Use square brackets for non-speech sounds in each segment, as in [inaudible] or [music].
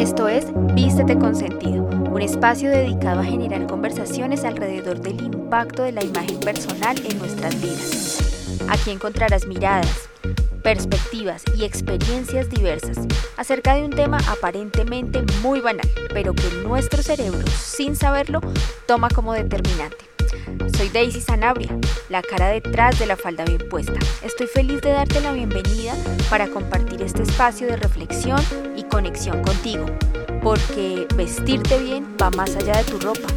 Esto es Vístete con Sentido, un espacio dedicado a generar conversaciones alrededor del impacto de la imagen personal en nuestras vidas. Aquí encontrarás miradas, perspectivas y experiencias diversas acerca de un tema aparentemente muy banal, pero que nuestro cerebro, sin saberlo, toma como determinante. Soy Daisy Sanabria, la cara detrás de la falda bien puesta. Estoy feliz de darte la bienvenida para compartir este espacio de reflexión y conexión contigo, porque vestirte bien va más allá de tu ropa.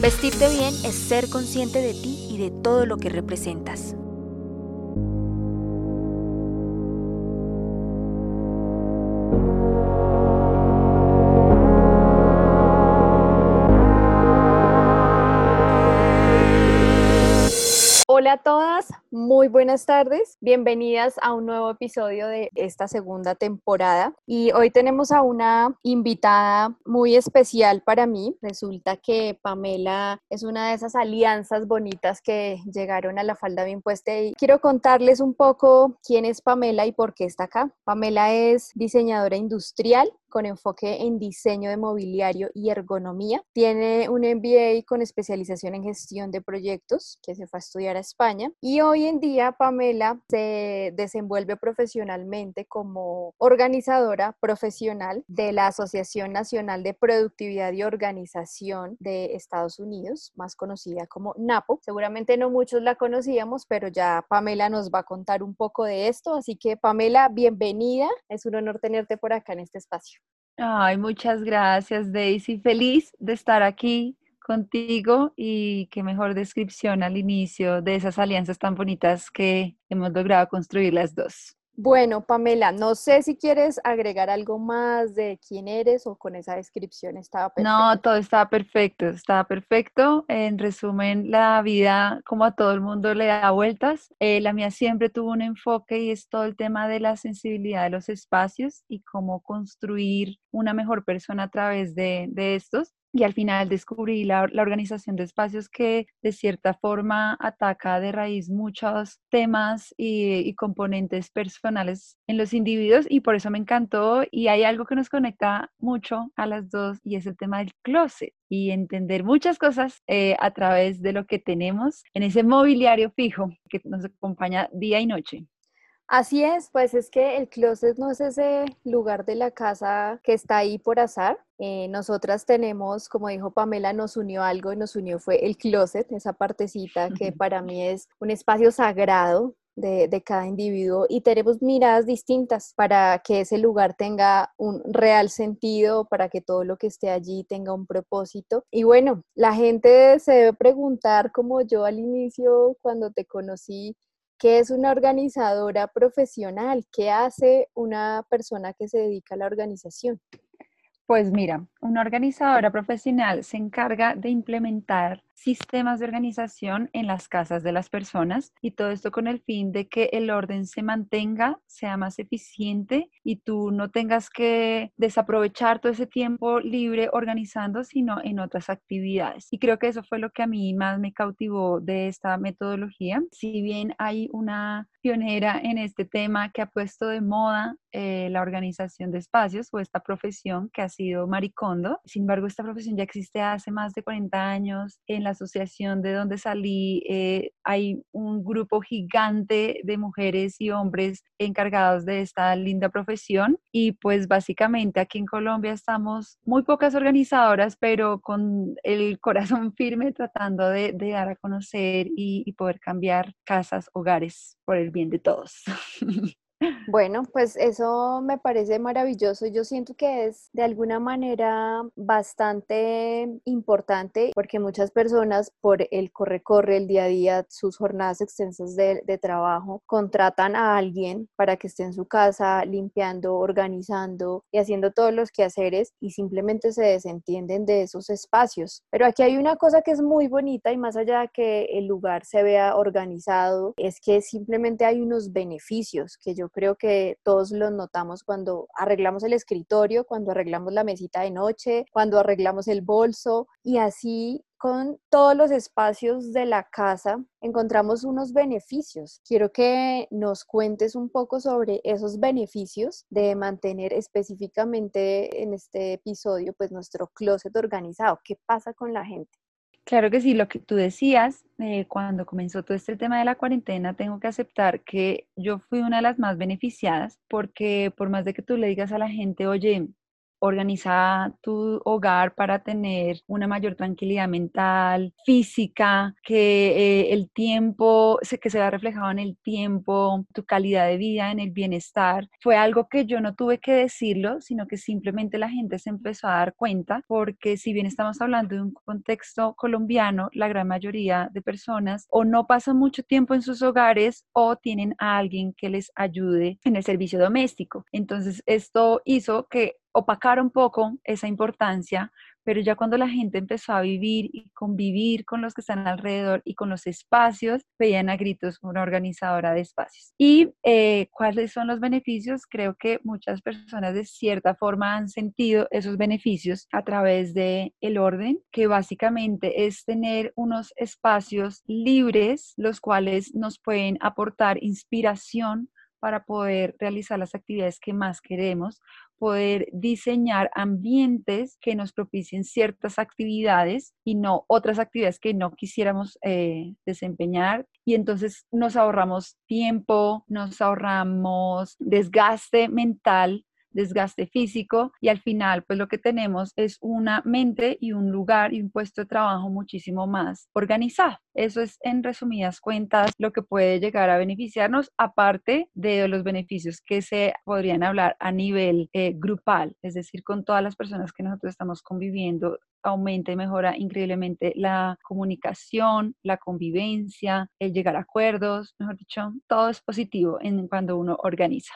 Vestirte bien es ser consciente de ti y de todo lo que representas. Hola a todas, muy buenas tardes. Bienvenidas a un nuevo episodio de esta segunda temporada. Y hoy tenemos a una invitada muy especial para mí. Resulta que Pamela es una de esas alianzas bonitas que llegaron a la falda bien puesta. Y quiero contarles un poco quién es Pamela y por qué está acá. Pamela es diseñadora industrial, con enfoque en diseño de mobiliario y ergonomía. Tiene un MBA con especialización en gestión de proyectos que se fue a estudiar a España. Y hoy en día Pamela se desenvuelve profesionalmente como organizadora profesional de la Asociación Nacional de Productividad y Organización de Estados Unidos, más conocida como NAPO. Seguramente no muchos la conocíamos, pero ya Pamela nos va a contar un poco de esto. Así que Pamela, bienvenida. Es un honor tenerte por acá en este espacio. Ay, muchas gracias, Daisy. Feliz de estar aquí contigo y qué mejor descripción al inicio de esas alianzas tan bonitas que hemos logrado construir las dos. Bueno, Pamela, no sé si quieres agregar algo más de quién eres o con esa descripción estaba perfecto. No, todo estaba perfecto, estaba perfecto. En resumen, la vida, como a todo el mundo, le da vueltas. Eh, la mía siempre tuvo un enfoque y es todo el tema de la sensibilidad de los espacios y cómo construir una mejor persona a través de, de estos y al final descubrí la, organización de espacios que de cierta forma ataca de raíz muchos temas y, componentes personales en los individuos y por eso me encantó y hay algo que nos conecta mucho a las dos y es el tema del closet y entender muchas cosas eh, a través de lo que tenemos en ese mobiliario fijo que nos acompaña día y noche. Así es, pues es que el closet no es ese lugar de la casa que está ahí por azar. Eh, nosotras tenemos, como dijo Pamela, nos unió algo y nos unió fue el closet, esa partecita que para mí es un espacio sagrado de, de, cada individuo y tenemos miradas distintas para que ese lugar tenga un real sentido, para que todo lo que esté allí tenga un propósito. Y bueno, la gente se debe preguntar, como yo al inicio, cuando te conocí, ¿Qué es una organizadora profesional? ¿Qué hace una persona que se dedica a la organización? Pues mira, una organizadora profesional se encarga de implementar sistemas de organización en las casas de las personas y todo esto con el fin de que el orden se mantenga, sea más eficiente y tú no tengas que desaprovechar todo ese tiempo libre organizando, sino en otras actividades. Y creo que eso fue lo que a mí más me cautivó de esta metodología. Si bien hay una pionera en este tema que ha puesto de moda eh, la organización de espacios o esta profesión que ha sido Maricondo. Sin embargo, esta profesión ya existe hace más de 40 años en la asociación de donde salí eh, hay un grupo gigante de mujeres y hombres encargados de esta linda profesión y pues básicamente aquí en Colombia estamos muy pocas organizadoras, pero con el corazón [laughs] firme tratando de, dar a conocer y poder cambiar casas, hogares por el bien de todos. [laughs] Bueno, pues eso me parece maravilloso. Yo siento que es de alguna manera bastante importante porque muchas personas por el corre-corre, el día a día, sus jornadas extensas de, trabajo, contratan a alguien para que esté en su casa limpiando, organizando y haciendo todos los quehaceres y simplemente se desentienden de esos espacios. Pero aquí hay una cosa que es muy bonita y más allá de que el lugar se vea organizado, es que simplemente hay unos beneficios que yo creo que todos los notamos cuando arreglamos el escritorio, cuando arreglamos la mesita de noche, cuando arreglamos el bolso y así con todos los espacios de la casa encontramos unos beneficios. Quiero que nos cuentes un poco sobre esos beneficios de mantener específicamente en este episodio pues nuestro closet organizado. ¿Qué pasa con la gente? Claro que sí, lo que tú decías, eh, cuando comenzó todo este tema de la cuarentena, tengo que aceptar que yo fui una de las más beneficiadas porque por más de que tú le digas a la gente, oye, organiza tu hogar para tener una mayor tranquilidad mental, física, que eh, el tiempo, que se vea reflejado en el tiempo, tu calidad de vida, en el bienestar. Fue algo que yo no tuve que decirlo, sino que simplemente la gente se empezó a dar cuenta, porque si bien estamos hablando de un contexto colombiano, la gran mayoría de personas o no pasan mucho tiempo en sus hogares o tienen a alguien que les ayude en el servicio doméstico. Entonces, esto hizo que opacar un poco esa importancia, pero ya cuando la gente empezó a vivir y convivir con los que están alrededor y con los espacios, veían a gritos una organizadora de espacios. ¿Y eh, cuáles son los beneficios? Creo que muchas personas de cierta forma han sentido esos beneficios a través de el orden, que básicamente es tener unos espacios libres, los cuales nos pueden aportar inspiración para poder realizar las actividades que más queremos, poder diseñar ambientes que nos propicien ciertas actividades y no otras actividades que no quisiéramos eh, desempeñar. Y entonces nos ahorramos tiempo, nos ahorramos desgaste mental desgaste físico y al final pues lo que tenemos es una mente y un lugar y un puesto de trabajo muchísimo más organizado. Eso es en resumidas cuentas lo que puede llegar a beneficiarnos aparte de los beneficios que se podrían hablar a nivel eh, grupal, es decir, con todas las personas que nosotros estamos conviviendo aumenta y mejora increíblemente la comunicación, la convivencia, el llegar a acuerdos, mejor dicho, todo es positivo en cuando uno organiza.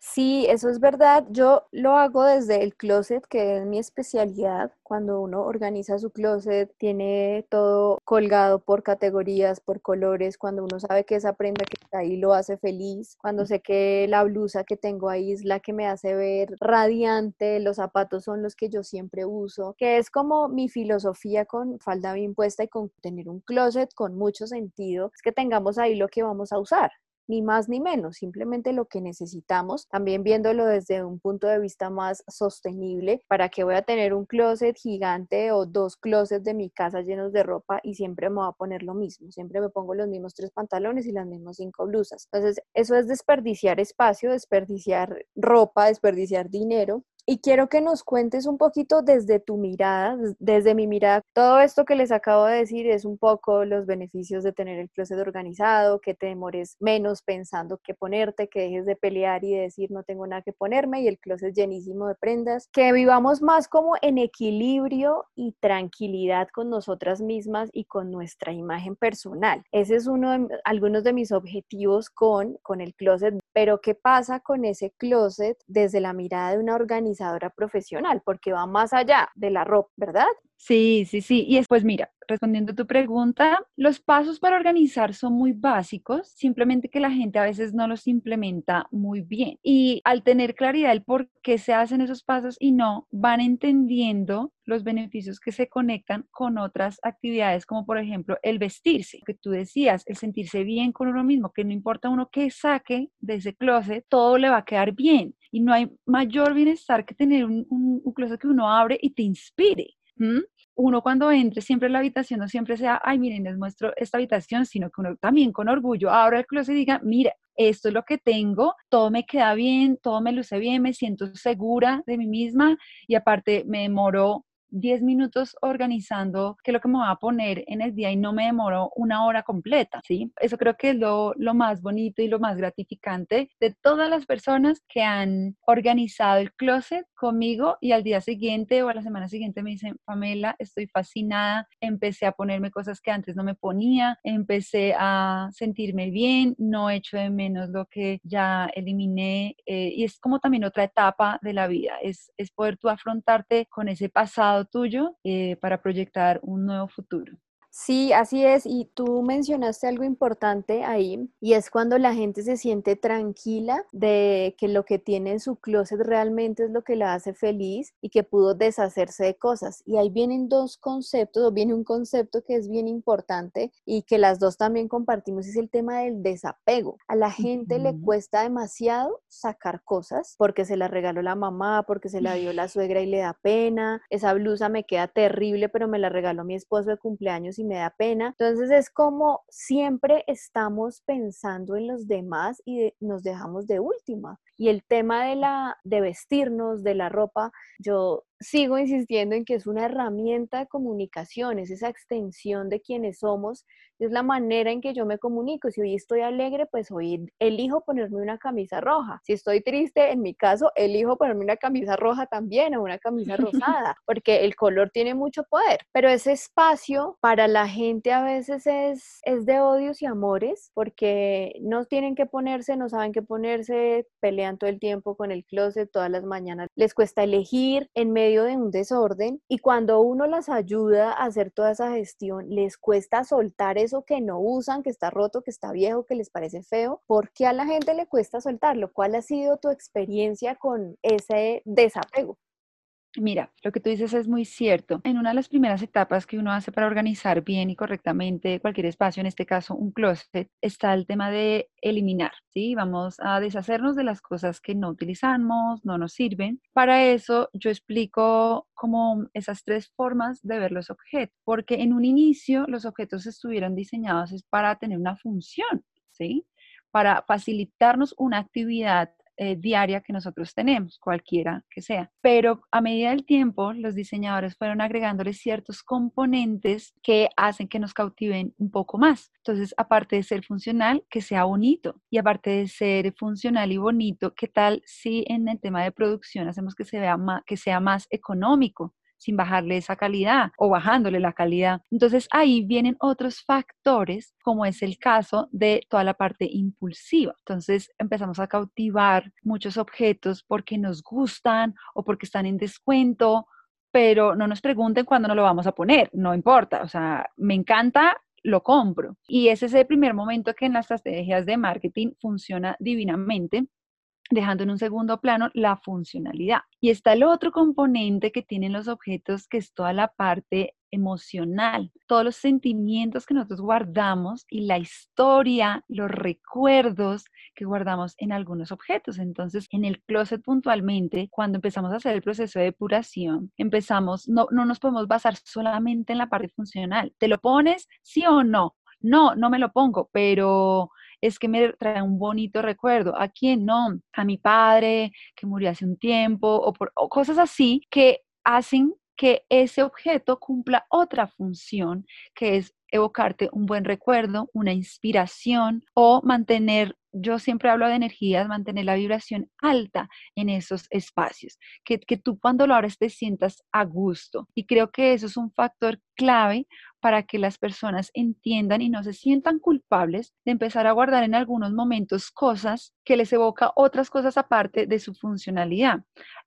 Sí, eso es verdad. Yo lo hago desde el closet, que es mi especialidad. Cuando uno organiza su closet, tiene todo colgado por categorías, por colores. Cuando uno sabe que esa prenda que está ahí lo hace feliz. Cuando sé que la blusa que tengo ahí es la que me hace ver radiante. Los zapatos son los que yo siempre uso. Que es como mi filosofía con falda bien puesta y con tener un closet con mucho sentido. Es que tengamos ahí lo que vamos a usar ni más ni menos, simplemente lo que necesitamos, también viéndolo desde un punto de vista más sostenible, para que voy a tener un closet gigante o dos closets de mi casa llenos de ropa y siempre me voy a poner lo mismo, siempre me pongo los mismos tres pantalones y las mismas cinco blusas. Entonces, eso es desperdiciar espacio, desperdiciar ropa, desperdiciar dinero y quiero que nos cuentes un poquito desde tu mirada, desde mi mirada. Todo esto que les acabo de decir es un poco los beneficios de tener el closet organizado, que te demores menos pensando qué ponerte, que dejes de pelear y de decir no tengo nada que ponerme y el closet llenísimo de prendas, que vivamos más como en equilibrio y tranquilidad con nosotras mismas y con nuestra imagen personal. Ese es uno de algunos de mis objetivos con, con el closet, pero ¿qué pasa con ese closet desde la mirada de una organización? Profesional, porque va más allá de la ropa, ¿verdad? Sí, sí, sí. Y después, mira, respondiendo a tu pregunta, los pasos para organizar son muy básicos, simplemente que la gente a veces no los implementa muy bien. Y al tener claridad el por qué se hacen esos pasos y no, van entendiendo los beneficios que se conectan con otras actividades, como por ejemplo el vestirse, que tú decías, el sentirse bien con uno mismo, que no importa uno que saque de ese closet, todo le va a quedar bien. Y no hay mayor bienestar que tener un, un, un closet que uno abre y te inspire. Uno cuando entre siempre en la habitación no siempre sea, ay, miren, les muestro esta habitación, sino que uno también con orgullo abra el closet y diga, mira, esto es lo que tengo, todo me queda bien, todo me luce bien, me siento segura de mí misma y aparte me demoro 10 minutos organizando qué es lo que me voy a poner en el día y no me demoro una hora completa, ¿sí? Eso creo que es lo, lo más bonito y lo más gratificante de todas las personas que han organizado el closet conmigo y al día siguiente o a la semana siguiente me dicen, Pamela, estoy fascinada, empecé a ponerme cosas que antes no me ponía, empecé a sentirme bien, no echo de menos lo que ya eliminé eh, y es como también otra etapa de la vida, es, es poder tú afrontarte con ese pasado tuyo eh, para proyectar un nuevo futuro. Sí, así es. Y tú mencionaste algo importante ahí, y es cuando la gente se siente tranquila de que lo que tiene en su closet realmente es lo que la hace feliz y que pudo deshacerse de cosas. Y ahí vienen dos conceptos, o viene un concepto que es bien importante y que las dos también compartimos, es el tema del desapego. A la gente le cuesta demasiado sacar cosas porque se la regaló la mamá, porque se la dio la [laughs] suegra y le da pena. Esa blusa me queda terrible, pero me la regaló mi esposo de cumpleaños y me da pena. Entonces es como siempre estamos pensando en los demás y nos dejamos de última. Y el tema de la de vestirnos, de la ropa, yo sigo insistiendo en que es una herramienta de comunicación, es esa extensión de quienes somos, es la manera en que yo me comunico. Si hoy estoy alegre, pues hoy elijo ponerme una camisa roja. Si estoy triste, en mi caso, elijo ponerme una camisa roja también o una camisa rosada, [laughs] porque el color tiene mucho poder. Pero ese espacio para la gente a veces es, es de odios y amores, porque no tienen que ponerse, no saben qué ponerse, pelean todo el tiempo con el closet, todas las mañanas les cuesta elegir en medio de un desorden y cuando uno las ayuda a hacer toda esa gestión, les cuesta soltar eso que no usan, que está roto, que está viejo, que les parece feo, porque a la gente le cuesta soltarlo. ¿Cuál ha sido tu experiencia con ese desapego? Mira, lo que tú dices es muy cierto. En una de las primeras etapas que uno hace para organizar bien y correctamente cualquier espacio, en este caso un closet, está el tema de eliminar, ¿sí? Vamos a deshacernos de las cosas que no utilizamos, no nos sirven. Para eso yo explico como esas tres formas de ver los objetos, porque en un inicio los objetos estuvieron diseñados para tener una función, ¿sí? Para facilitarnos una actividad eh, diaria que nosotros tenemos, cualquiera que sea. Pero a medida del tiempo, los diseñadores fueron agregándole ciertos componentes que hacen que nos cautiven un poco más. Entonces, aparte de ser funcional, que sea bonito. Y aparte de ser funcional y bonito, ¿qué tal si en el tema de producción hacemos que, sea más económico? Sin bajarle esa calidad o bajándole la calidad. Entonces ahí vienen otros factores, como es el caso de toda la parte impulsiva. Entonces empezamos a cautivar muchos objetos porque nos gustan o porque están en descuento, pero no nos pregunten cuándo nos lo vamos a poner, no importa, o sea, me encanta, lo compro. Y ese es el primer momento que en las estrategias de marketing funciona divinamente dejando en un segundo plano la funcionalidad. Y está el otro componente que tienen los objetos, que es toda la parte emocional, todos los sentimientos que nosotros guardamos y la historia, los recuerdos que guardamos en algunos objetos. Entonces, en el closet puntualmente, cuando empezamos a hacer el proceso de depuración, empezamos, no, no nos podemos basar solamente en la parte funcional. ¿Te lo pones sí o no? No, no me lo pongo, pero es que me trae un bonito recuerdo. ¿A quién no? A mi padre que murió hace un tiempo o, por, o cosas así que hacen que ese objeto cumpla otra función, que es evocarte un buen recuerdo, una inspiración o mantener, yo siempre hablo de energías, mantener la vibración alta en esos espacios, que, que tú cuando lo abres te sientas a gusto. Y creo que eso es un factor clave para que las personas entiendan y no se sientan culpables de empezar a guardar en algunos momentos cosas que les evoca otras cosas aparte de su funcionalidad.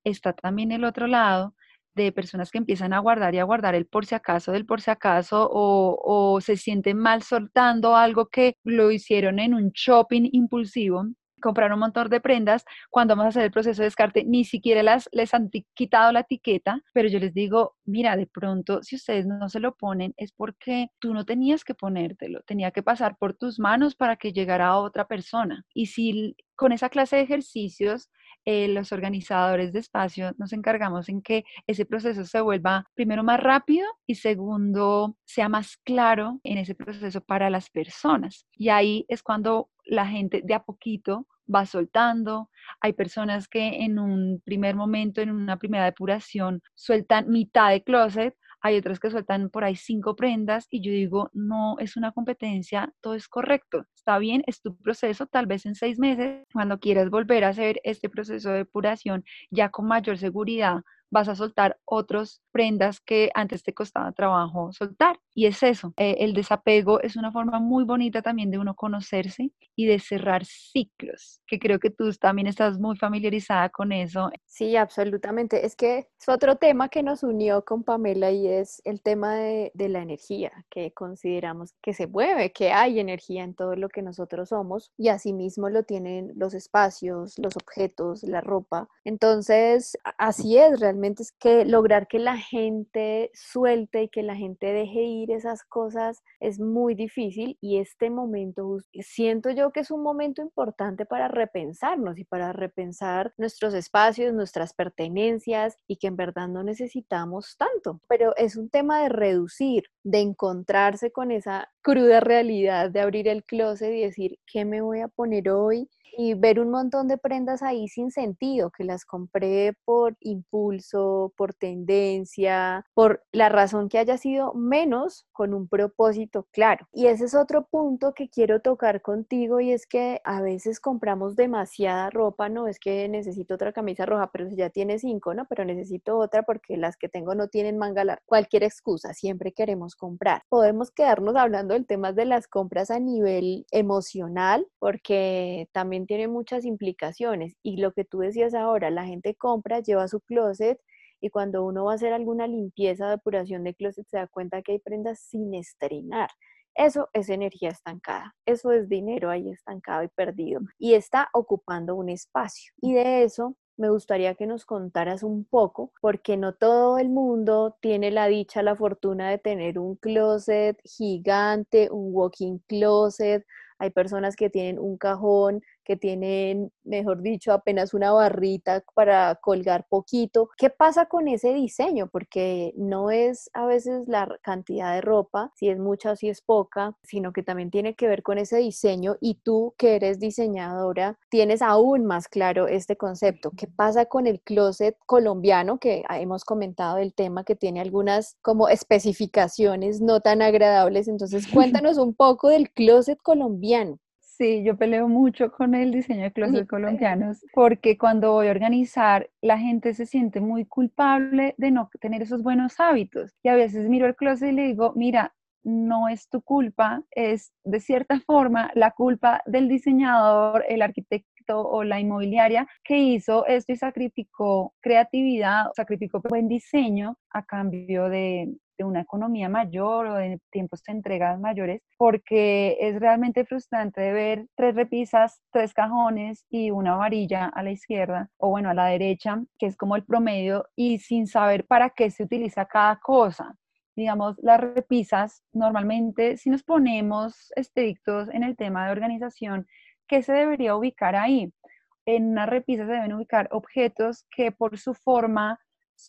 Está también el otro lado de personas que empiezan a guardar y a guardar el por si acaso del por si acaso o, o se sienten mal soltando algo que lo hicieron en un shopping impulsivo comprar un montón de prendas, cuando vamos a hacer el proceso de descarte, ni siquiera las, les han quitado la etiqueta, pero yo les digo, mira, de pronto, si ustedes no se lo ponen, es porque tú no tenías que ponértelo, tenía que pasar por tus manos para que llegara a otra persona. Y si con esa clase de ejercicios eh, los organizadores de espacio nos encargamos en que ese proceso se vuelva primero más rápido y segundo sea más claro en ese proceso para las personas. Y ahí es cuando la gente de a poquito va soltando. Hay personas que en un primer momento, en una primera depuración, sueltan mitad de closet, hay otras que sueltan por ahí cinco prendas y yo digo, no es una competencia, todo es correcto, está bien, es tu proceso, tal vez en seis meses, cuando quieras volver a hacer este proceso de depuración ya con mayor seguridad, vas a soltar otras prendas que antes te costaba trabajo soltar. Y es eso, eh, el desapego es una forma muy bonita también de uno conocerse y de cerrar ciclos, que creo que tú también estás muy familiarizada con eso. Sí, absolutamente. Es que es otro tema que nos unió con Pamela y es el tema de, de la energía, que consideramos que se mueve, que hay energía en todo lo que nosotros somos y asimismo lo tienen los espacios, los objetos, la ropa. Entonces, así es, realmente es que lograr que la gente suelte y que la gente deje ir esas cosas es muy difícil y este momento siento yo que es un momento importante para repensarnos y para repensar nuestros espacios, nuestras pertenencias y que en verdad no necesitamos tanto. Pero es un tema de reducir, de encontrarse con esa cruda realidad de abrir el closet y decir, ¿qué me voy a poner hoy? y ver un montón de prendas ahí sin sentido, que las compré por impulso, por tendencia, por la razón que haya sido menos con un propósito claro. Y ese es otro punto que quiero tocar contigo y es que a veces compramos demasiada ropa, no es que necesito otra camisa roja, pero ya tiene cinco, ¿no? Pero necesito otra porque las que tengo no tienen manga larga. Cualquier excusa, siempre queremos comprar. Podemos quedarnos hablando del tema de las compras a nivel emocional porque también tiene muchas implicaciones. Y lo que tú decías ahora, la gente compra, lleva su closet y cuando uno va a hacer alguna limpieza, depuración de closet, se da cuenta que hay prendas sin estrenar. Eso es energía estancada, eso es dinero ahí estancado y perdido y está ocupando un espacio. Y de eso me gustaría que nos contaras un poco, porque no todo el mundo tiene la dicha, la fortuna de tener un closet gigante, un walking closet. Hay personas que tienen un cajón que tienen, mejor dicho, apenas una barrita para colgar poquito. ¿Qué pasa con ese diseño? Porque no es a veces la cantidad de ropa, si es mucha o si es poca, sino que también tiene que ver con ese diseño y tú que eres diseñadora tienes aún más claro este concepto. ¿Qué pasa con el closet colombiano que hemos comentado el tema que tiene algunas como especificaciones no tan agradables? Entonces [laughs] cuéntanos un poco del closet colombiano. Sí, yo peleo mucho con el diseño de closet colombianos porque cuando voy a organizar, la gente se siente muy culpable de no tener esos buenos hábitos. Y a veces miro el closet y le digo, mira, no es tu culpa, es de cierta forma la culpa del diseñador, el arquitecto o la inmobiliaria que hizo esto y sacrificó creatividad, sacrificó buen diseño a cambio de, una economía mayor o de tiempos de entregas mayores, porque es realmente frustrante de ver tres repisas, tres cajones y una varilla a la izquierda o bueno, a la derecha, que es como el promedio, y sin saber para qué se utiliza cada cosa. Digamos, las repisas, normalmente, si nos ponemos estrictos en el tema de organización, ¿qué se debería ubicar ahí? En una repisa se deben ubicar objetos que por su forma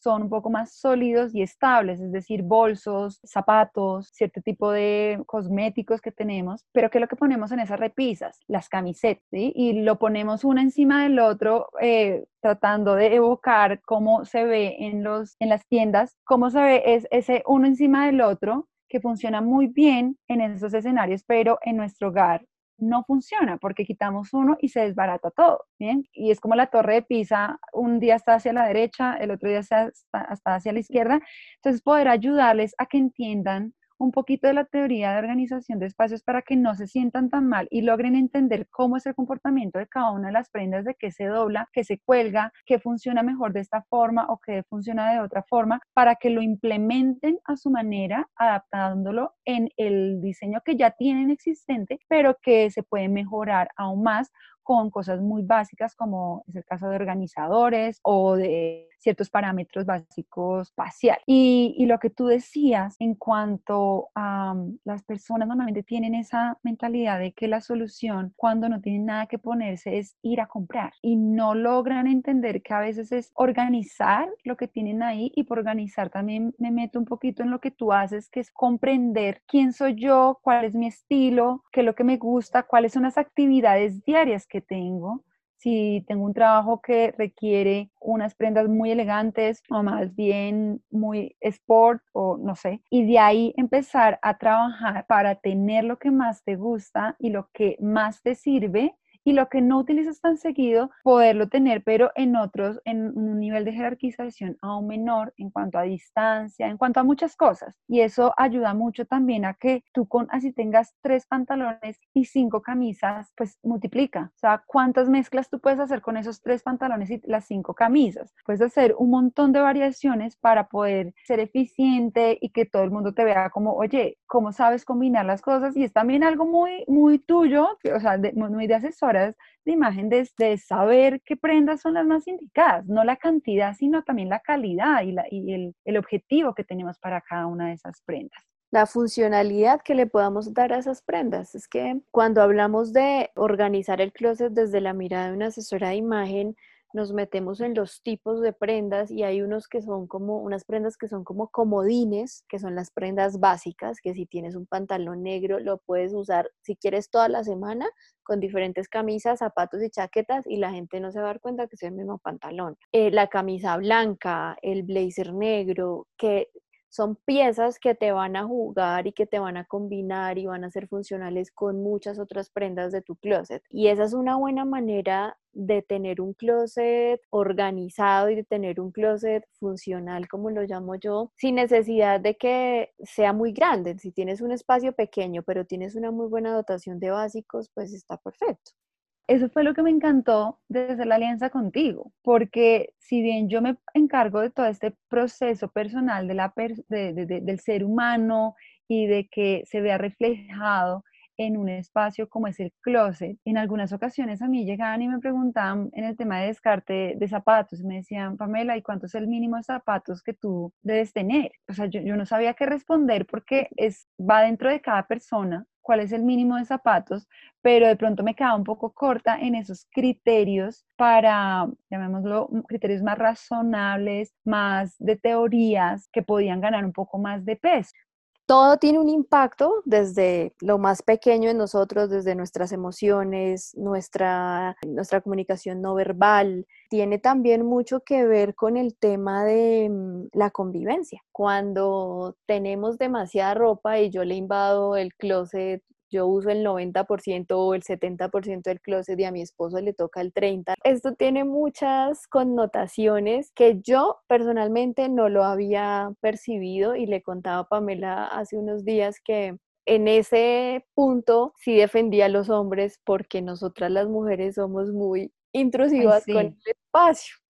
son un poco más sólidos y estables, es decir, bolsos, zapatos, cierto tipo de cosméticos que tenemos, pero ¿qué es lo que ponemos en esas repisas? Las camisetas, ¿sí? Y lo ponemos uno encima del otro, eh, tratando de evocar cómo se ve en, los, en las tiendas, cómo se ve es ese uno encima del otro que funciona muy bien en esos escenarios, pero en nuestro hogar no funciona porque quitamos uno y se desbarata todo, ¿bien? Y es como la torre de Pisa, un día está hacia la derecha, el otro día está, está hacia la izquierda. Entonces, poder ayudarles a que entiendan un poquito de la teoría de organización de espacios para que no se sientan tan mal y logren entender cómo es el comportamiento de cada una de las prendas, de qué se dobla, qué se cuelga, qué funciona mejor de esta forma o qué funciona de otra forma, para que lo implementen a su manera, adaptándolo en el diseño que ya tienen existente, pero que se puede mejorar aún más con cosas muy básicas como es el caso de organizadores o de ciertos parámetros básicos espacial. Y, y, lo que tú decías en cuanto a mm, las personas normalmente tienen esa mentalidad de que la solución cuando no tienen nada que ponerse es ir a comprar y no logran entender que a veces es organizar lo que tienen ahí y por organizar también me meto un poquito en lo que tú haces, que es comprender quién soy yo, cuál es mi estilo, qué es lo que me gusta, cuáles son las actividades diarias que tengo, si tengo un trabajo que requiere unas prendas muy elegantes o más bien muy sport o no sé, y de ahí empezar a trabajar para tener lo que más te gusta y lo que más te sirve y lo que no utilizas tan seguido, poderlo tener, pero en otros, en un nivel de jerarquización aún menor en cuanto a distancia, en cuanto a muchas cosas. Y eso ayuda mucho también a que tú con así tengas tres pantalones y cinco camisas, pues multiplica. O sea, ¿cuántas mezclas tú puedes hacer con esos tres pantalones y las cinco camisas? Puedes hacer un montón de variaciones para poder ser eficiente y que todo el mundo te vea como, oye, ¿cómo sabes combinar las cosas? Y es también algo muy, muy tuyo, o sea, muy de de imagen, de, saber qué prendas son las más indicadas, no la cantidad, sino también la calidad y, la, y el, el objetivo que tenemos para cada una de esas prendas la funcionalidad que le podamos dar a esas prendas. Es que cuando hablamos de organizar el closet desde la mirada de una asesora de imagen, nos metemos en los tipos de prendas y hay unos que son como unas prendas que son como comodines, que son las prendas básicas, que si tienes un pantalón negro lo puedes usar si quieres toda la semana con diferentes camisas, zapatos y chaquetas y la gente no se va a dar cuenta que es el mismo pantalón. Eh, la camisa blanca, el blazer negro, que son piezas que te van a jugar y que te van a combinar y van a ser funcionales con muchas otras prendas de tu closet. Y esa es una buena manera de tener un closet organizado y de tener un closet funcional, como lo llamo yo, sin necesidad de que sea muy grande. Si tienes un espacio pequeño, pero tienes una muy buena dotación de básicos, pues está perfecto eso fue lo que me encantó desde la alianza contigo, porque si bien yo me encargo de todo este proceso personal de del ser humano y de que se vea reflejado en un espacio como es el closet, en algunas ocasiones a mí llegaban y me preguntaban en el tema de descarte de zapatos, me decían, Pamela, ¿y cuánto es el mínimo de zapatos que tú debes tener? O sea, yo, yo no sabía qué responder porque es, va dentro de cada persona cuál es el mínimo de zapatos, pero de pronto me quedaba un poco corta en esos criterios para, llamémoslo, criterios más razonables, más de teorías que podían ganar un poco más de peso todo tiene un impacto desde lo más pequeño en nosotros, desde nuestras emociones, nuestra, nuestra comunicación no verbal. Tiene también mucho que ver con el tema de mm, la convivencia. Cuando tenemos demasiada ropa y yo le invado el closet yo uso el 90% o el 70% del closet y a mi esposo le toca el 30%. Esto tiene muchas connotaciones que yo personalmente no lo había percibido y le contaba a Pamela hace unos días que en ese punto sí defendía a los hombres porque nosotras las mujeres somos muy intrusivas con el espacio.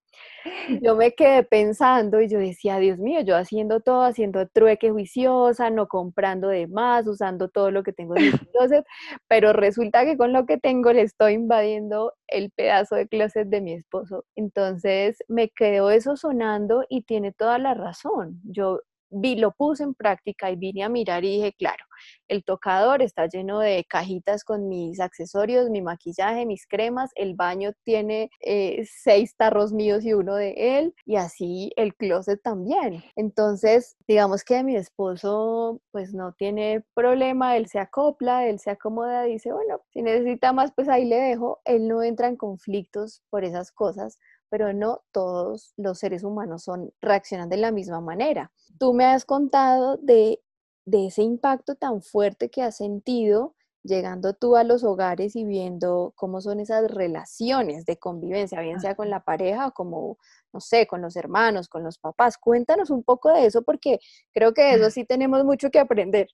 Yo me quedé pensando y yo decía, Dios mío, yo haciendo todo, haciendo trueque juiciosa, no comprando de más, usando todo lo que tengo en mi [laughs] closet, pero resulta que con lo que tengo le estoy invadiendo el pedazo de closet de mi esposo. Entonces me quedó eso sonando y tiene toda la razón. Yo vi, lo puse en práctica y vine a mirar y dije, claro, el tocador está lleno de cajitas con mis accesorios, mi maquillaje, mis cremas, el baño tiene eh, seis tarros míos y uno de él, y así el closet también. Entonces, digamos que mi esposo pues no tiene problema, él se acopla, él se acomoda, dice, bueno, si necesita más, pues ahí le dejo, él no entra en conflictos por esas cosas pero no todos los seres humanos son, reaccionan de la misma manera. Tú me has contado de, ese impacto tan fuerte que has sentido llegando tú a los hogares y viendo cómo son esas relaciones de convivencia, bien sea con la pareja o como, no sé, con los hermanos, con los papás. Cuéntanos un poco de eso porque creo que de eso [laughs] sí tenemos mucho que aprender.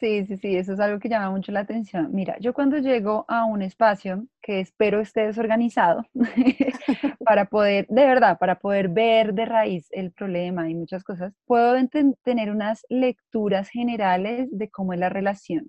Sí, sí, sí, eso es algo que llama mucho la atención. Mira, yo cuando llego a un espacio que espero esté desorganizado [laughs] para poder, de verdad, para poder ver de raíz el problema y muchas cosas, puedo tener unas lecturas generales de cómo es la relación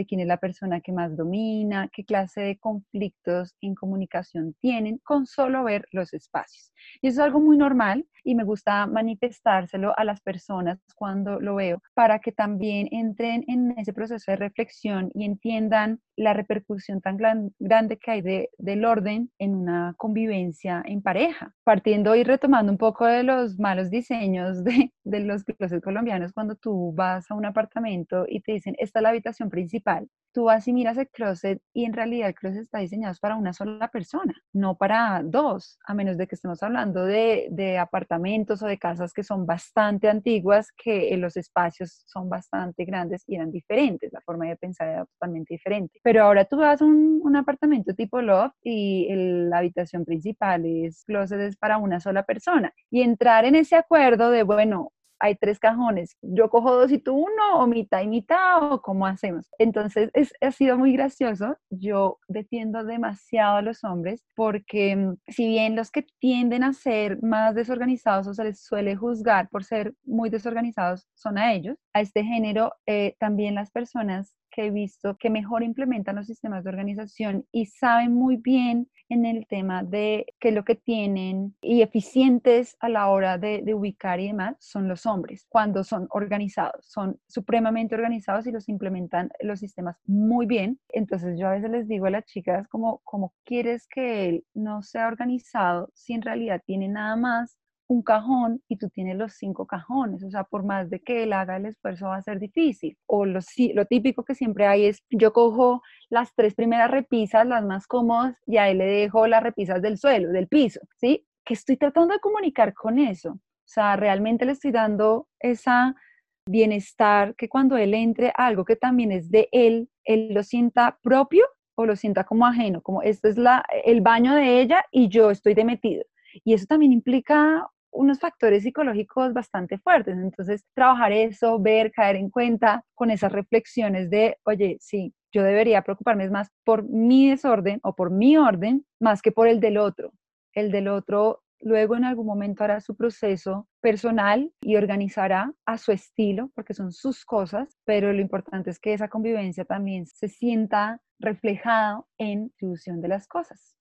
de quién es la persona que más domina, qué clase de conflictos en comunicación tienen, con solo ver los espacios. Y eso es algo muy normal y me gusta manifestárselo a las personas cuando lo veo para que también entren en ese proceso de reflexión y entiendan la repercusión tan grande que hay de, del orden en una convivencia en pareja. Partiendo y retomando un poco de los malos diseños de, de los closets colombianos, cuando tú vas a un apartamento y te dicen, esta es la habitación principal, tú vas y miras el closet y en realidad el closet está diseñado para una sola persona, no para dos, a menos de que estemos hablando de, apartamentos o de casas que son bastante antiguas, que los espacios son bastante grandes y eran diferentes, la forma de pensar era totalmente diferente. Pero ahora tú vas a un, un apartamento tipo loft y la habitación principal es closet es para una sola persona y entrar en ese acuerdo de, bueno, hay tres cajones, yo cojo dos y tú uno, o mitad y mitad, o cómo hacemos. Entonces, es, ha sido muy gracioso. Yo defiendo demasiado a los hombres porque mm, si bien los que tienden a ser más desorganizados o se les suele juzgar por ser muy desorganizados son a ellos, a este género, eh, también las personas que he visto que mejor implementan los sistemas de organización y saben muy bien en el tema de qué es lo que tienen y eficientes a la hora de, ubicar y demás son los hombres, cuando son organizados, son supremamente organizados y los implementan los sistemas muy bien. Entonces yo a veces les digo a las chicas como, como quieres que él no sea organizado si en realidad tiene nada más un cajón y tú tienes los cinco cajones, o sea, por más de que él haga el esfuerzo va a ser difícil. O lo, típico que siempre hay es, yo cojo las tres primeras repisas, las más cómodas, y a él le dejo las repisas del suelo, del piso, ¿sí? Que estoy tratando de comunicar con eso. O sea, realmente le estoy dando esa bienestar que cuando él entre a algo que también es de él, él lo sienta propio o lo sienta como ajeno, como este es la, el baño de ella y yo estoy de metido. Y eso también implica unos factores psicológicos bastante fuertes. Entonces, trabajar eso, ver, caer en cuenta con esas reflexiones de, oye, sí, yo debería preocuparme más por mi desorden o por mi orden más que por el del otro. El del otro luego en algún momento hará su proceso personal y organizará a su estilo, porque son sus cosas, pero lo importante es que esa convivencia también se sienta reflejada en la distribución de las cosas.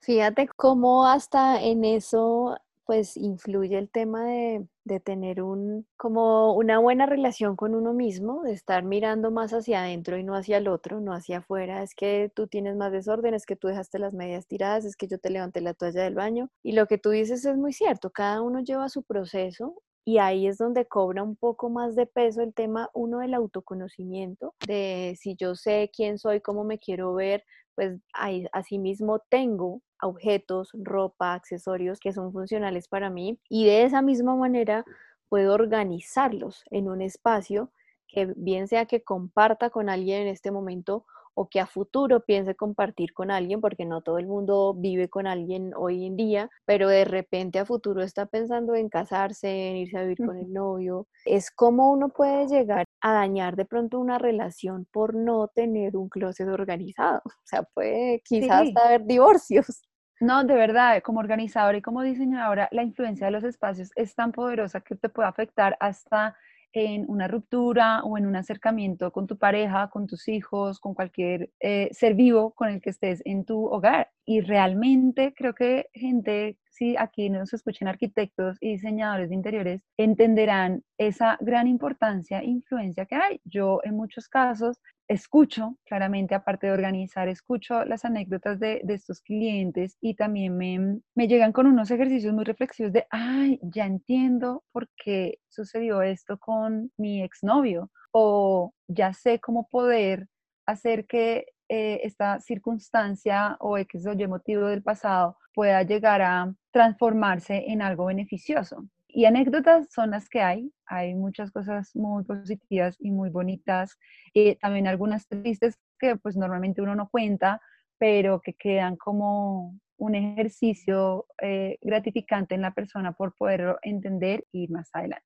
Fíjate cómo hasta en eso pues influye el tema de, de, tener un, como una buena relación con uno mismo, de estar mirando más hacia adentro y no hacia el otro, no hacia afuera. Es que tú tienes más desorden, es que tú dejaste las medias tiradas, es que yo te levanté la toalla del baño. Y lo que tú dices es muy cierto, cada uno lleva su proceso y ahí es donde cobra un poco más de peso el tema, uno del autoconocimiento, de si yo sé quién soy, cómo me quiero ver, pues ahí, asimismo tengo objetos, ropa, accesorios que son funcionales para mí y de esa misma manera puedo organizarlos en un espacio que bien sea que comparta con alguien en este momento o que a futuro piense compartir con alguien, porque no todo el mundo vive con alguien hoy en día, pero de repente a futuro está pensando en casarse, en irse a vivir con el novio. Es como uno puede llegar a dañar de pronto una relación por no tener un closet organizado. O sea, puede quizás haber divorcios. No, de verdad, como organizadora y como diseñadora, la influencia de los espacios es tan poderosa que te puede afectar hasta en una ruptura o en un acercamiento con tu pareja, con tus hijos, con cualquier eh, ser vivo con el que estés en tu hogar. Y realmente creo que gente, si aquí nos escuchen arquitectos y diseñadores de interiores, entenderán esa gran importancia e influencia que hay. Yo en muchos casos escucho, claramente, aparte de organizar, escucho las anécdotas de, estos clientes y también me, me, llegan con unos ejercicios muy reflexivos de, ay, ya entiendo por qué sucedió esto con mi exnovio o ya sé cómo poder hacer que eh, esta circunstancia o X o Y motivo del pasado pueda llegar a transformarse en algo beneficioso. Y anécdotas son las que hay. Hay muchas cosas muy positivas y muy bonitas. Eh, también algunas tristes que pues normalmente uno no cuenta, pero que quedan como un ejercicio eh, gratificante en la persona por poder entender y ir más adelante.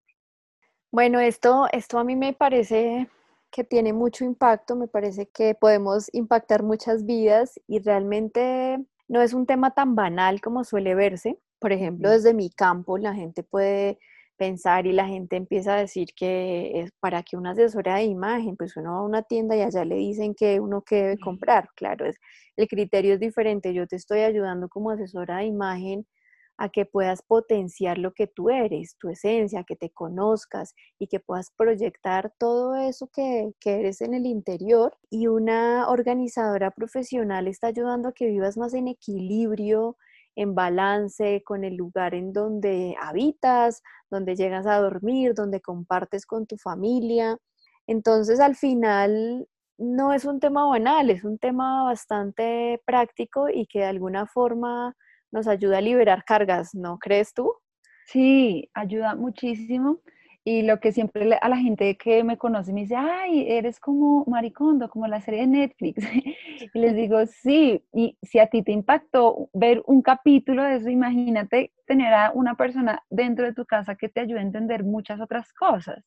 Bueno, esto, esto a mí me parece que tiene mucho impacto, me parece que podemos impactar muchas vidas y realmente no es un tema tan banal como suele verse. Por ejemplo, desde mi campo la gente puede pensar y la gente empieza a decir que es para que una asesora de imagen, pues uno va a una tienda y allá le dicen que uno que debe comprar. Claro, es, el criterio es diferente. Yo te estoy ayudando como asesora de imagen a que puedas potenciar lo que tú eres, tu esencia, que te conozcas y que puedas proyectar todo eso que, que, eres en el interior. Y una organizadora profesional está ayudando a que vivas más en equilibrio, en balance con el lugar en donde habitas, donde llegas a dormir, donde compartes con tu familia. Entonces, al final, no es un tema banal, es un tema bastante práctico y que de alguna forma nos ayuda a liberar cargas, ¿no crees tú? Sí, ayuda muchísimo. Y lo que siempre a la gente que me conoce me dice, ay, eres como Maricondo, como la serie de Netflix. [laughs] y les digo, sí, y si a ti te impactó ver un capítulo de eso, imagínate tener a una persona dentro de tu casa que te ayude a entender muchas otras cosas.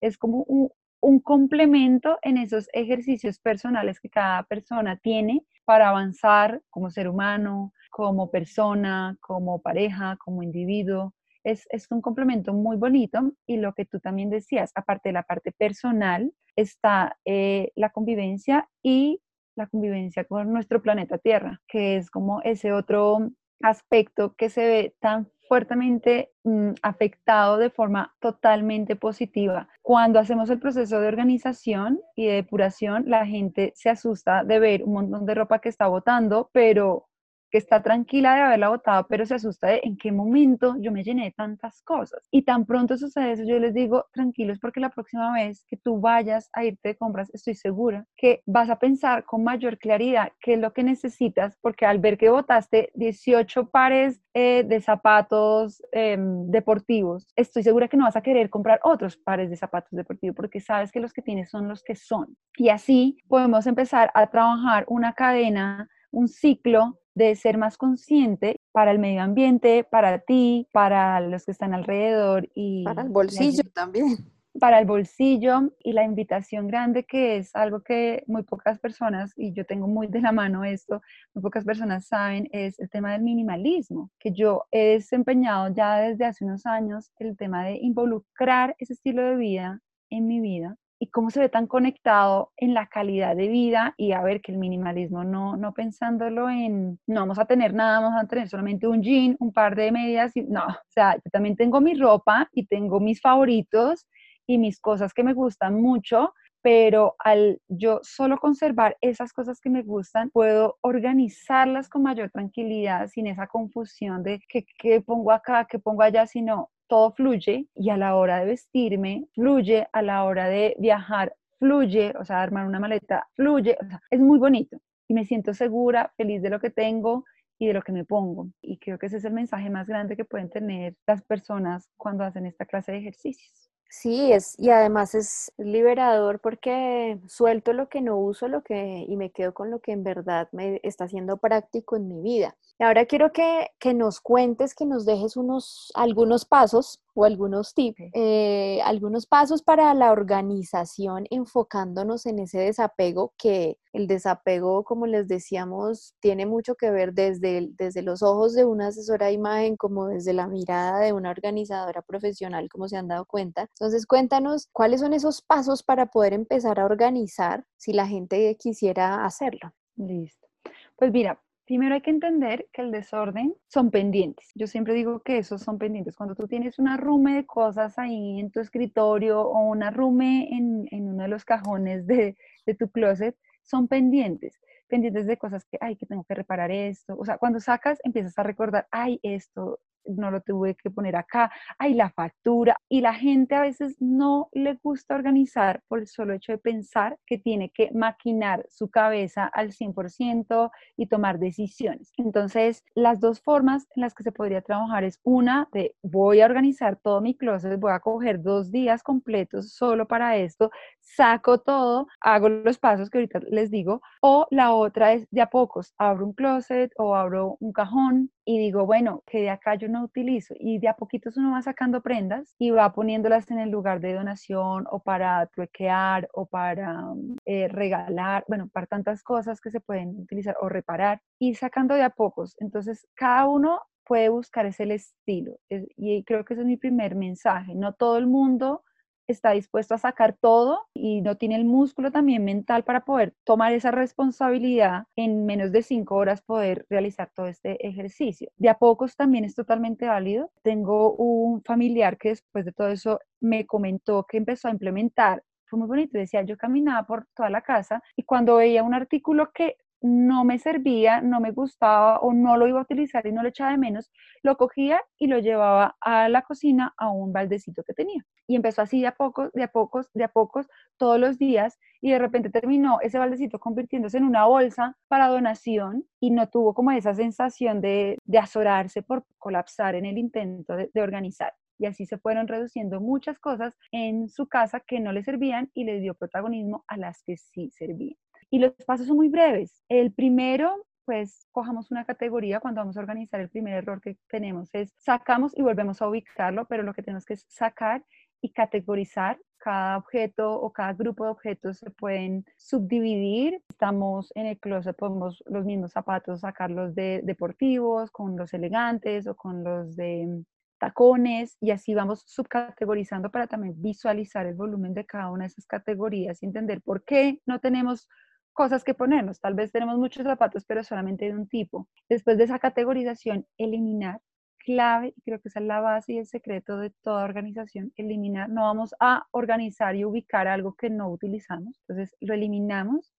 Es como un, un complemento en esos ejercicios personales que cada persona tiene para avanzar como ser humano, como persona, como pareja, como individuo es, un complemento muy bonito y lo que tú también decías, aparte de la parte personal, está eh, la convivencia y la convivencia con nuestro planeta Tierra, que es como ese otro aspecto que se ve tan fuertemente mm, afectado de forma totalmente positiva. Cuando hacemos el proceso de organización y de depuración, la gente se asusta de ver un montón de ropa que está botando, pero que está tranquila de haberla votado, pero se asusta de en qué momento yo me llené de tantas cosas. Y tan pronto sucede eso, yo les digo, tranquilos, porque la próxima vez que tú vayas a irte de compras, estoy segura que vas a pensar con mayor claridad qué es lo que necesitas, porque al ver que votaste 18 pares eh, de zapatos em, deportivos, estoy segura que no vas a querer comprar otros pares de zapatos deportivos, porque sabes que los que tienes son los que son. Y así podemos empezar a trabajar una cadena, un ciclo de ser más consciente para el medio ambiente, para ti, para los que están alrededor y para el bolsillo también. Para el bolsillo y la invitación grande que es algo que muy pocas personas, y yo tengo muy de la mano esto, muy pocas personas saben, es el tema del minimalismo, que yo he desempeñado ya desde hace unos años el tema de involucrar ese estilo de vida en mi vida y cómo se ve tan conectado en la calidad de vida y a ver que el minimalismo no, no pensándolo en, no vamos a tener nada, vamos a tener solamente un jean, un par de medias, y, no, o sea, yo también tengo mi ropa y tengo mis favoritos y mis cosas que me gustan mucho, pero al yo solo conservar esas cosas que me gustan, puedo organizarlas con mayor tranquilidad, sin esa confusión de qué pongo acá, qué pongo allá, sino todo fluye y a la hora de vestirme, fluye, a la hora de viajar, fluye, o sea, armar una maleta, fluye, o sea, es muy bonito y me siento segura, feliz de lo que tengo y de lo que me pongo. Y creo que ese es el mensaje más grande que pueden tener las personas cuando hacen esta clase de ejercicios. Sí, es, y además es liberador porque suelto lo que no uso lo que, y me quedo con lo que en verdad me está haciendo práctico en mi vida. Y ahora quiero que, que nos cuentes, que nos dejes unos, algunos pasos o algunos tips, eh, algunos pasos para la organización enfocándonos en ese desapego, que el desapego, como les decíamos, tiene mucho que ver desde, desde los ojos de una asesora de imagen, como desde la mirada de una organizadora profesional, como se han dado cuenta. Entonces, cuéntanos cuáles son esos pasos para poder empezar a organizar si la gente quisiera hacerlo. Listo. Pues mira, Primero hay que entender que el desorden son pendientes. Yo siempre digo que esos son pendientes. Cuando tú tienes una rume de cosas ahí en tu escritorio o una rume en, uno de los cajones de, de tu closet, son pendientes pendientes de cosas que, ay, que tengo que reparar esto. O sea, cuando sacas, empiezas a recordar, ay, esto, no lo tuve que poner acá, hay la factura. Y la gente a veces no le gusta organizar por el solo hecho de pensar que tiene que maquinar su cabeza al 100% y tomar decisiones. Entonces, las dos formas en las que se podría trabajar es una de voy a organizar todo mi closet, voy a coger dos días completos solo para esto, saco todo, hago los pasos que ahorita les digo, o la otra es de a pocos, abro un closet o abro un cajón y digo, bueno, que de acá yo no utilizo y de a poquitos uno va sacando prendas y va poniéndolas en el lugar de donación o para truequear o para mm, eh, regalar, bueno, para tantas cosas que se pueden utilizar o reparar y sacando de a pocos. Entonces, cada uno puede buscar ese estilo y creo que ese es mi primer mensaje. No todo el mundo está dispuesto a sacar todo y no tiene el músculo también mental para poder tomar esa responsabilidad en menos de cinco horas poder realizar todo este ejercicio. De a pocos también es totalmente válido. Tengo un familiar que después de todo eso me comentó que empezó a implementar fue muy bonito. Decía, yo caminaba por toda la casa y cuando veía un artículo que no me servía, no me gustaba o no lo iba a utilizar y no lo echaba de menos, lo cogía y lo llevaba a la cocina a un baldecito que tenía. Y empezó así de a pocos, de a pocos, de a pocos, todos los días y de repente terminó ese baldecito convirtiéndose en una bolsa para donación y no tuvo como esa sensación de, azorarse por colapsar en el intento de organizar. Y así se fueron reduciendo muchas cosas en su casa que no le servían y le dio protagonismo a las que sí servían. Y los pasos son muy breves. El primero, pues cojamos una categoría cuando vamos a organizar. El primer error que tenemos es sacamos y volvemos a ubicarlo, pero lo que tenemos que es sacar y categorizar. Cada objeto o cada grupo de objetos se pueden subdividir. Estamos en el closet, podemos los mismos zapatos sacarlos de deportivos, con los elegantes o con los de tacones y así vamos subcategorizando para también visualizar el volumen de cada una de esas categorías y entender por qué no tenemos cosas que ponernos. Tal vez tenemos muchos zapatos, pero solamente de un tipo. Después de esa categorización, eliminar clave, y creo que esa es la base y el secreto de toda organización, eliminar, no vamos a organizar y ubicar algo que no utilizamos, entonces lo eliminamos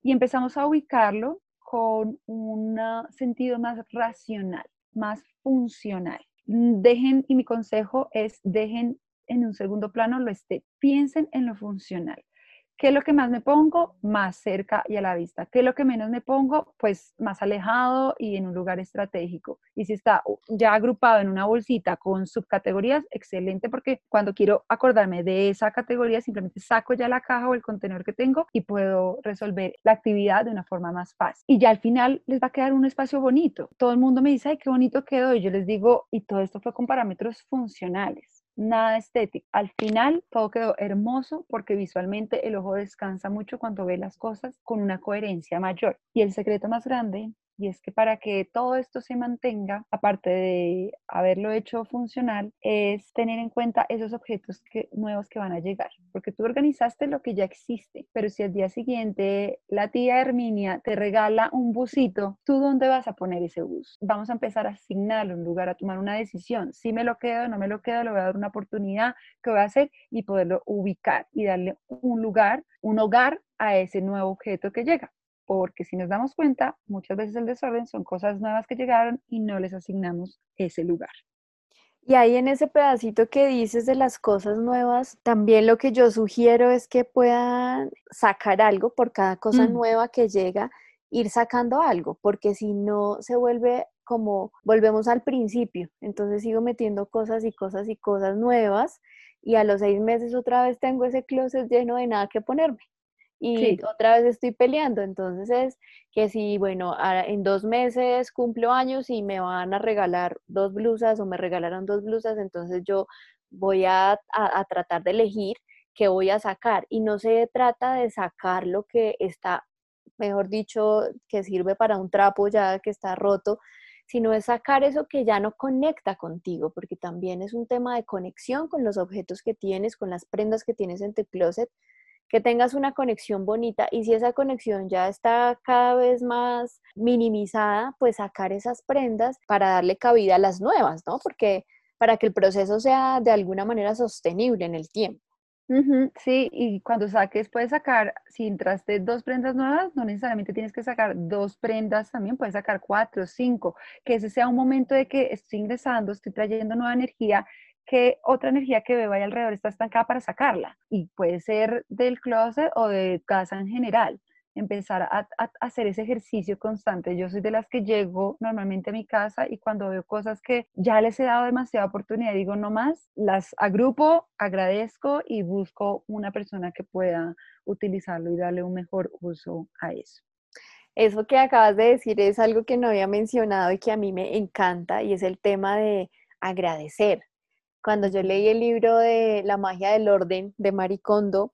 y empezamos a ubicarlo con un sentido más racional, más funcional. Dejen, y mi consejo es, dejen en un segundo plano lo esté, piensen en lo funcional. ¿Qué es lo que más me pongo? Más cerca y a la vista. ¿Qué es lo que menos me pongo? Pues más alejado y en un lugar estratégico. Y si está ya agrupado en una bolsita con subcategorías, excelente porque cuando quiero acordarme de esa categoría, simplemente saco ya la caja o el contenedor que tengo y puedo resolver la actividad de una forma más fácil. Y ya al final les va a quedar un espacio bonito. Todo el mundo me dice, ay, qué bonito quedó. Y yo les digo, y todo esto fue con parámetros funcionales nada estético. Al final todo quedó hermoso porque visualmente el ojo descansa mucho cuando ve las cosas con una coherencia mayor. Y el secreto más grande y es que para que todo esto se mantenga, aparte de haberlo hecho funcional, es tener en cuenta esos objetos nuevos que van a llegar, porque tú organizaste lo que ya existe, pero si al día siguiente la tía Herminia te regala un busito, ¿tú dónde vas a poner ese bus? Vamos a empezar a asignarle un lugar, a tomar una decisión, si me lo quedo, no me lo quedo, le voy a dar una oportunidad, ¿qué voy a hacer? Y poderlo ubicar y darle un lugar, un hogar a ese nuevo objeto que llega porque si nos damos cuenta, muchas veces el desorden son cosas nuevas que llegaron y no les asignamos ese lugar. Y ahí en ese pedacito que dices de las cosas nuevas, también lo que yo sugiero es que puedan sacar algo por cada cosa mm. nueva que llega, ir sacando algo, porque si no se vuelve como volvemos al principio, entonces sigo metiendo cosas y cosas y cosas nuevas y a los seis meses otra vez tengo ese closet lleno de nada que ponerme y otra vez estoy peleando. Entonces es que si, bueno, en dos meses cumplo años y me van a regalar dos blusas o me regalaron dos blusas, entonces yo voy a, a tratar de elegir qué voy a sacar. Y no se trata de sacar lo que está, mejor dicho, que sirve para un trapo ya que está roto, sino es sacar eso que ya no conecta contigo, porque también es un tema de conexión con los objetos que tienes, con las prendas que tienes en tu closet, que tengas una conexión bonita y si esa conexión ya está cada vez más minimizada, pues sacar esas prendas para darle cabida a las nuevas, ¿no? Porque para que el proceso sea de alguna manera sostenible en el tiempo. sí, y cuando saques, puedes sacar, si entraste dos prendas nuevas, no necesariamente tienes que sacar dos prendas, también puedes sacar cuatro, cinco, que ese sea un momento de que estoy ingresando, estoy trayendo nueva energía que otra energía que veo ahí alrededor está estancada para sacarla. Y puede ser del closet o de casa en general. Empezar a, hacer ese ejercicio constante. Yo soy de las que llego normalmente a mi casa y cuando veo cosas que ya les he dado demasiada oportunidad, digo no más, las agrupo, agradezco y busco una persona que pueda utilizarlo y darle un mejor uso a eso. Eso que acabas de decir es algo que no había mencionado y que a mí me encanta y es el tema de agradecer cuando yo leí el libro de La magia del orden de Maricondo,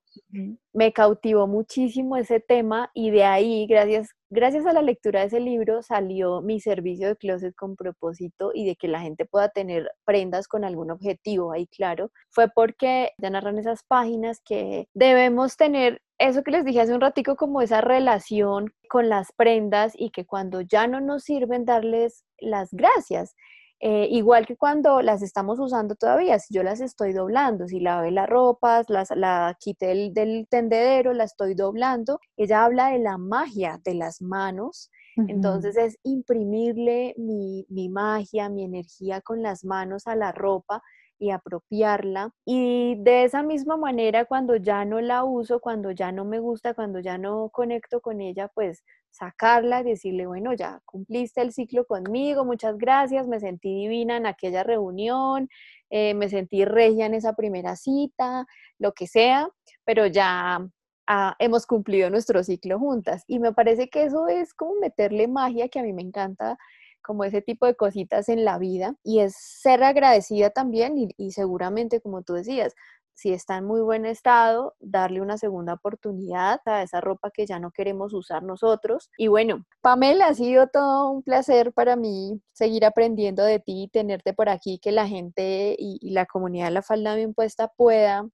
me cautivó muchísimo ese tema y de ahí, gracias, gracias a la lectura de ese libro, salió mi servicio de closet con propósito y de que la gente pueda tener prendas con algún objetivo ahí, claro. Fue porque ya narran esas páginas que debemos tener eso que les dije hace un ratico, como esa relación con las prendas y que cuando ya no nos sirven, darles las gracias eh, igual que cuando las estamos usando todavía, si yo las estoy doblando, si lavé las ropas, las, la quité del, tendedero, la estoy doblando, ella habla de la magia de las manos. Entonces es imprimirle mi, mi magia, mi energía con las manos a la ropa y apropiarla. Y de esa misma manera, cuando ya no la uso, cuando ya no me gusta, cuando ya no conecto con ella, pues sacarla y decirle, bueno, ya cumpliste el ciclo conmigo, muchas gracias, me sentí divina en aquella reunión, eh, me sentí regia en esa primera cita, lo que sea, pero ya ah, hemos cumplido nuestro ciclo juntas. Y me parece que eso es como meterle magia que a mí me encanta como ese tipo de cositas en la vida y es ser agradecida también y, seguramente, como tú decías, si está en muy buen estado, darle una segunda oportunidad a esa ropa que ya no queremos usar nosotros. Y bueno, Pamela, ha sido todo un placer para mí seguir aprendiendo de ti, tenerte por aquí, que la gente y, y la comunidad de la falda bien puesta pueda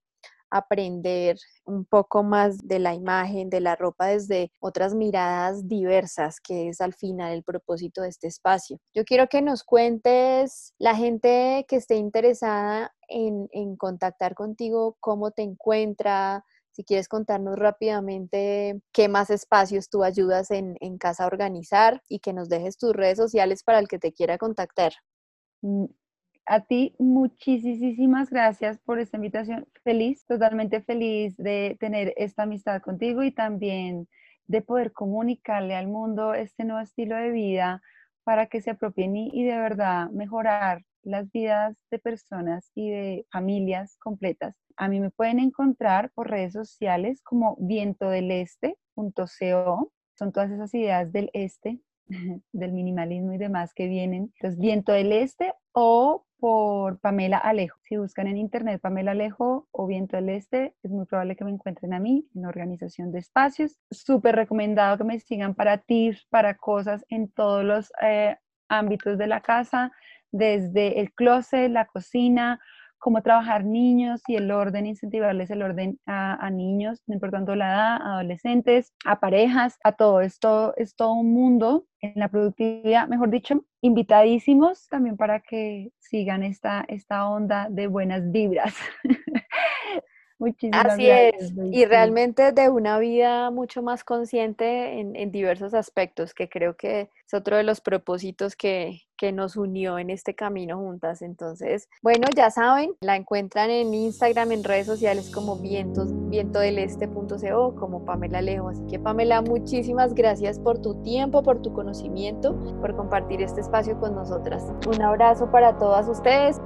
aprender un poco más de la imagen, de la ropa desde otras miradas diversas, que es al final el propósito de este espacio. Yo quiero que nos cuentes la gente que esté interesada en, contactar contigo, cómo te encuentra, si quieres contarnos rápidamente qué más espacios tú ayudas en, casa a organizar y que nos dejes tus redes sociales para el que te quiera contactar. Mm, a ti muchísimas gracias por esta invitación. Feliz, totalmente feliz de tener esta amistad contigo y también de poder comunicarle al mundo este nuevo estilo de vida para que se apropien y, de verdad mejorar las vidas de personas y de familias completas. A mí me pueden encontrar por redes sociales como vientodeleste.co. Son todas esas ideas del este, [laughs] del minimalismo y demás que vienen. Entonces, Viento del Este o por Pamela Alejo. Si buscan en internet Pamela Alejo o Viento del Este, es muy probable que me encuentren a mí en organización de espacios. Súper recomendado que me sigan para tips, para cosas en todos los eh, ámbitos de la casa, desde el closet, la cocina, cómo trabajar niños y el orden, incentivarles el orden a, niños, no importando la edad, adolescentes, a parejas, a todo esto, es todo un mundo en la productividad, mejor dicho, invitadísimos también para que sigan esta, esta onda de buenas vibras. [laughs] Muchísimas Así es, y realmente de una vida mucho más consciente en, en, diversos aspectos, que creo que es otro de los propósitos que, que nos unió en este camino juntas. Entonces, bueno, ya saben, la encuentran en Instagram, en redes sociales como vientos, vientodeleste.co, como Pamela Lejo. Así que Pamela, muchísimas gracias por tu tiempo, por tu conocimiento, por compartir este espacio con nosotras. Un abrazo para todas ustedes.